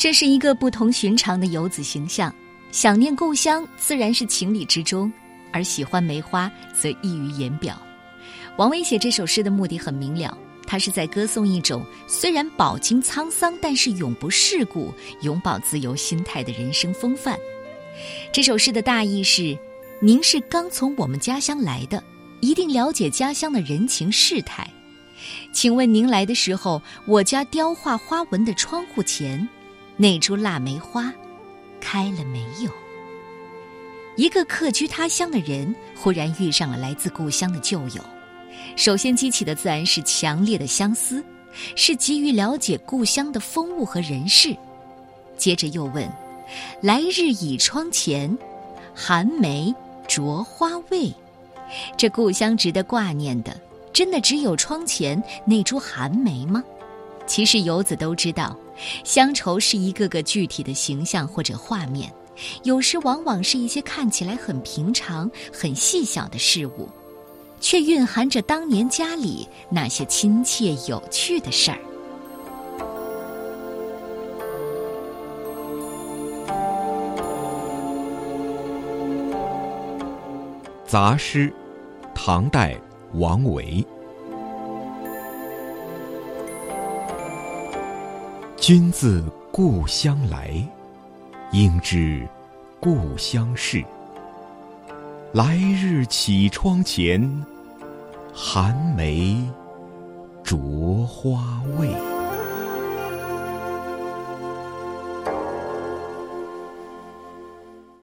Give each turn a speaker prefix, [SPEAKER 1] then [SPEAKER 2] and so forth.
[SPEAKER 1] 这是一个不同寻常的游子形象，想念故乡自然是情理之中，而喜欢梅花则溢于言表。王维写这首诗的目的很明了，他是在歌颂一种虽然饱经沧桑，但是永不世故、永葆自由心态的人生风范。这首诗的大意是：您是刚从我们家乡来的，一定了解家乡的人情世态。请问您来的时候，我家雕画花纹的窗户前。那株腊梅花开了没有？一个客居他乡的人忽然遇上了来自故乡的旧友，首先激起的自然是强烈的相思，是急于了解故乡的风物和人事。接着又问：“来日倚窗前，寒梅着花未？”这故乡值得挂念的，真的只有窗前那株寒梅吗？其实游子都知道。乡愁是一个个具体的形象或者画面，有时往往是一些看起来很平常、很细小的事物，却蕴含着当年家里那些亲切有趣的事儿。
[SPEAKER 2] 杂诗，唐代，王维。君自故乡来，应知故乡事。来日绮窗前，寒梅著花未？